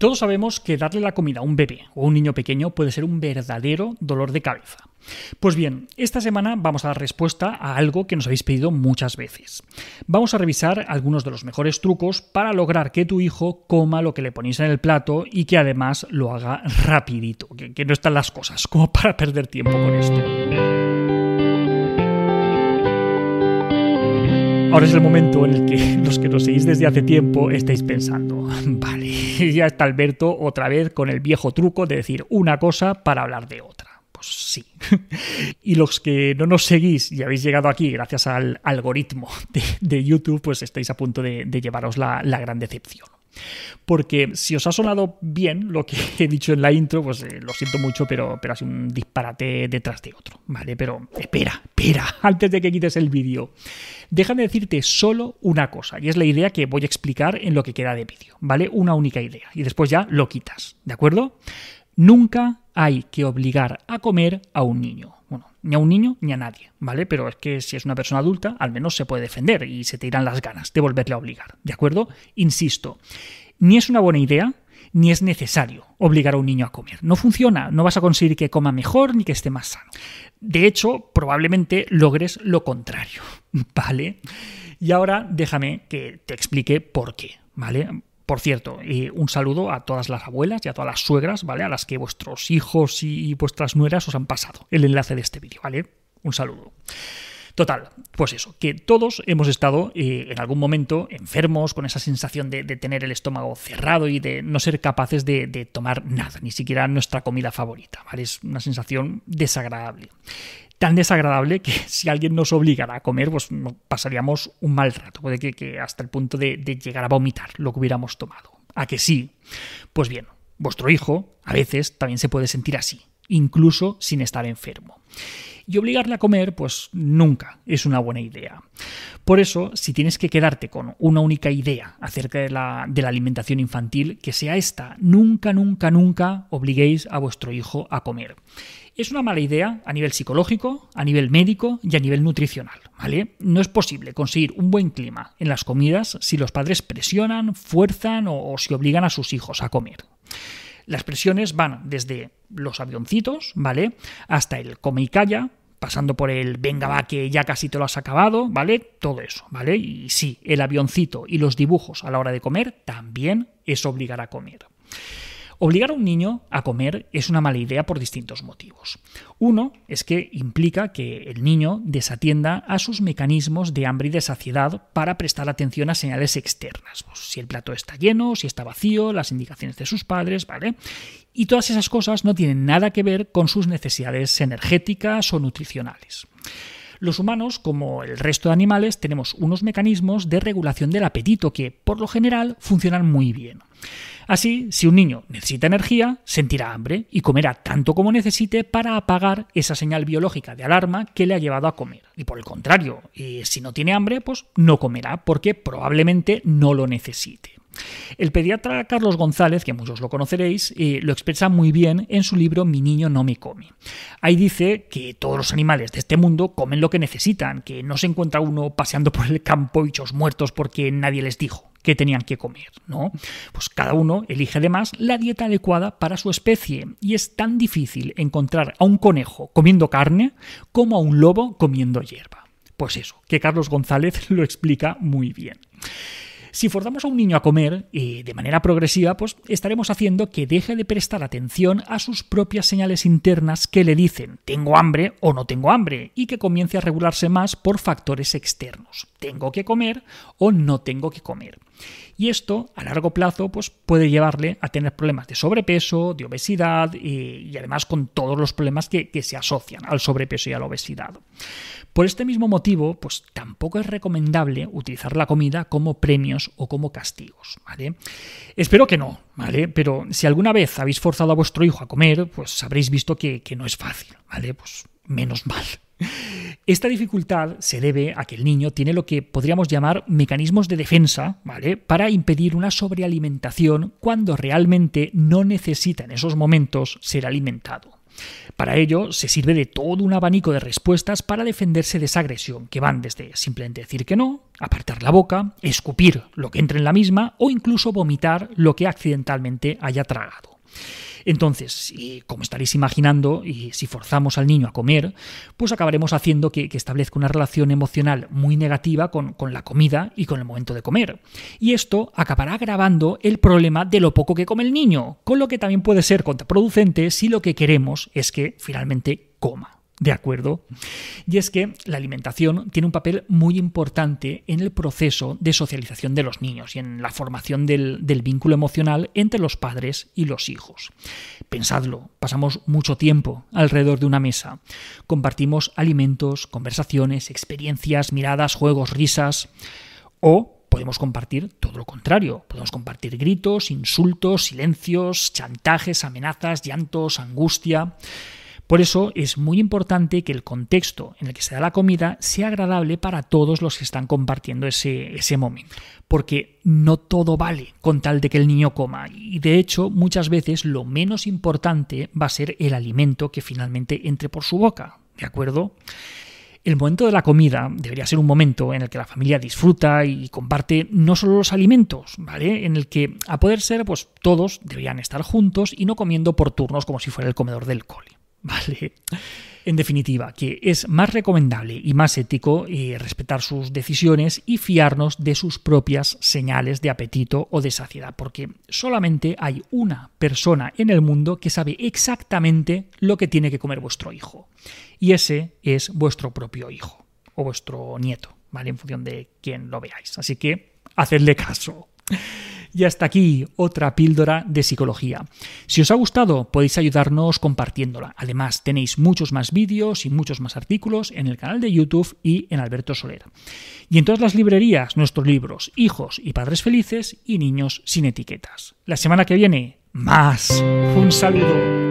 Todos sabemos que darle la comida a un bebé o a un niño pequeño puede ser un verdadero dolor de cabeza. Pues bien, esta semana vamos a dar respuesta a algo que nos habéis pedido muchas veces. Vamos a revisar algunos de los mejores trucos para lograr que tu hijo coma lo que le ponéis en el plato y que además lo haga rapidito, que, no están las cosas como para perder tiempo con esto. Ahora es el momento en el que los que nos seguís desde hace tiempo estáis pensando, vale, ya está Alberto otra vez con el viejo truco de decir una cosa para hablar de otra. Pues sí. y los que no nos seguís y habéis llegado aquí gracias al algoritmo de, YouTube, pues estáis a punto de, llevaros la gran decepción. Porque si os ha sonado bien lo que he dicho en la intro, pues eh, lo siento mucho, pero, pero ha un disparate detrás de otro, ¿vale? Pero espera, espera, antes de que quites el vídeo. Déjame decirte solo una cosa, y es la idea que voy a explicar en lo que queda de vídeo, ¿vale? Una única idea, y después ya lo quitas, ¿de acuerdo? Nunca hay que obligar a comer a un niño. Bueno, ni a un niño ni a nadie, ¿vale? Pero es que si es una persona adulta, al menos se puede defender y se te irán las ganas de volverle a obligar, ¿de acuerdo? Insisto, ni es una buena idea ni es necesario obligar a un niño a comer. No funciona, no vas a conseguir que coma mejor ni que esté más sano. De hecho, probablemente logres lo contrario, ¿vale? Y ahora déjame que te explique por qué, ¿vale? Por cierto, un saludo a todas las abuelas y a todas las suegras, ¿vale? A las que vuestros hijos y vuestras nueras os han pasado el enlace de este vídeo, ¿vale? Un saludo. Total, pues eso, que todos hemos estado eh, en algún momento enfermos, con esa sensación de, tener el estómago cerrado y de no ser capaces de, tomar nada, ni siquiera nuestra comida favorita, ¿vale? Es una sensación desagradable tan desagradable que si alguien nos obligara a comer, pues pasaríamos un mal rato, puede que, hasta el punto de, de llegar a vomitar lo que hubiéramos tomado. ¿A que sí? Pues bien, vuestro hijo a veces también se puede sentir así, incluso sin estar enfermo. Y obligarle a comer, pues nunca es una buena idea. Por eso, si tienes que quedarte con una única idea acerca de la, alimentación infantil, que sea esta, nunca, nunca, nunca obliguéis a vuestro hijo a comer. Es una mala idea a nivel psicológico, a nivel médico y a nivel nutricional, ¿vale? No es posible conseguir un buen clima en las comidas si los padres presionan, fuerzan o, si obligan a sus hijos a comer. Las presiones van desde los avioncitos, ¿vale? Hasta el come y calla, pasando por el venga va que ya casi te lo has acabado, ¿vale? Todo eso, ¿vale? Y sí, el avioncito y los dibujos a la hora de comer también es obligar a comer. Obligar a un niño a comer es una mala idea por distintos motivos. Uno es que implica que el niño desatienda a sus mecanismos de hambre y de saciedad para prestar atención a señales externas. Pues, si el plato está lleno, si está vacío, las indicaciones de sus padres, ¿vale? Y todas esas cosas no tienen nada que ver con sus necesidades energéticas o nutricionales. Los humanos, como el resto de animales, tenemos unos mecanismos de regulación del apetito que, por lo general, funcionan muy bien. Así, si un niño necesita energía, sentirá hambre y comerá tanto como necesite para apagar esa señal biológica de alarma que le ha llevado a comer. Y por el contrario, eh, si no tiene hambre, pues no comerá porque probablemente no lo necesite. El pediatra Carlos González, que muchos lo conoceréis, eh, lo expresa muy bien en su libro Mi niño no me come. Ahí dice que todos los animales de este mundo comen lo que necesitan, que no se encuentra uno paseando por el campo hechos muertos porque nadie les dijo que tenían que comer, ¿no? Pues cada uno elige además la dieta adecuada para su especie y es tan difícil encontrar a un conejo comiendo carne como a un lobo comiendo hierba. Pues eso, que Carlos González lo explica muy bien. Si forzamos a un niño a comer y de manera progresiva, pues estaremos haciendo que deje de prestar atención a sus propias señales internas que le dicen tengo hambre o no tengo hambre y que comience a regularse más por factores externos. Tengo que comer o no tengo que comer. Y esto, a largo plazo, pues puede llevarle a tener problemas de sobrepeso, de obesidad y, además con todos los problemas que, se asocian al sobrepeso y a la obesidad. Por este mismo motivo, pues tampoco es recomendable utilizar la comida como premios o como castigos. Espero que no, ¿vale? Pero si alguna vez habéis forzado a vuestro hijo a comer, pues habréis visto que, que no es fácil, ¿vale? Pues menos mal. Esta dificultad se debe a que el niño tiene lo que podríamos llamar mecanismos de defensa, ¿vale? Para impedir una sobrealimentación cuando realmente no necesita en esos momentos ser alimentado. Para ello se sirve de todo un abanico de respuestas para defenderse de esa agresión, que van desde simplemente decir que no, apartar la boca, escupir lo que entre en la misma o incluso vomitar lo que accidentalmente haya tragado. Entonces, como estaréis imaginando, y si forzamos al niño a comer, pues acabaremos haciendo que, establezca una relación emocional muy negativa con, la comida y con el momento de comer. Y esto acabará agravando el problema de lo poco que come el niño, con lo que también puede ser contraproducente si lo que queremos es que finalmente coma. ¿De acuerdo? Y es que la alimentación tiene un papel muy importante en el proceso de socialización de los niños y en la formación del, vínculo emocional entre los padres y los hijos. Pensadlo, pasamos mucho tiempo alrededor de una mesa, compartimos alimentos, conversaciones, experiencias, miradas, juegos, risas, o podemos compartir todo lo contrario. Podemos compartir gritos, insultos, silencios, chantajes, amenazas, llantos, angustia. Por eso es muy importante que el contexto en el que se da la comida sea agradable para todos los que están compartiendo ese, ese momento. Porque no todo vale con tal de que el niño coma. Y de hecho, muchas veces lo menos importante va a ser el alimento que finalmente entre por su boca. ¿De acuerdo? El momento de la comida debería ser un momento en el que la familia disfruta y comparte no solo los alimentos, ¿vale? En el que, a poder ser, pues todos deberían estar juntos y no comiendo por turnos como si fuera el comedor del cole. ¿vale? En definitiva, que es más recomendable y más ético eh, respetar sus decisiones y fiarnos de sus propias señales de apetito o de saciedad, porque solamente hay una persona en el mundo que sabe exactamente lo que tiene que comer vuestro hijo. Y ese es vuestro propio hijo o vuestro nieto, ¿vale? En función de quién lo veáis. Así que, hacedle caso. Y hasta aquí otra píldora de psicología. Si os ha gustado, podéis ayudarnos compartiéndola. Además, tenéis muchos más vídeos y muchos más artículos en el canal de YouTube y en Alberto Soler. Y en todas las librerías, nuestros libros, Hijos y Padres Felices y Niños sin Etiquetas. La semana que viene, más. Un saludo.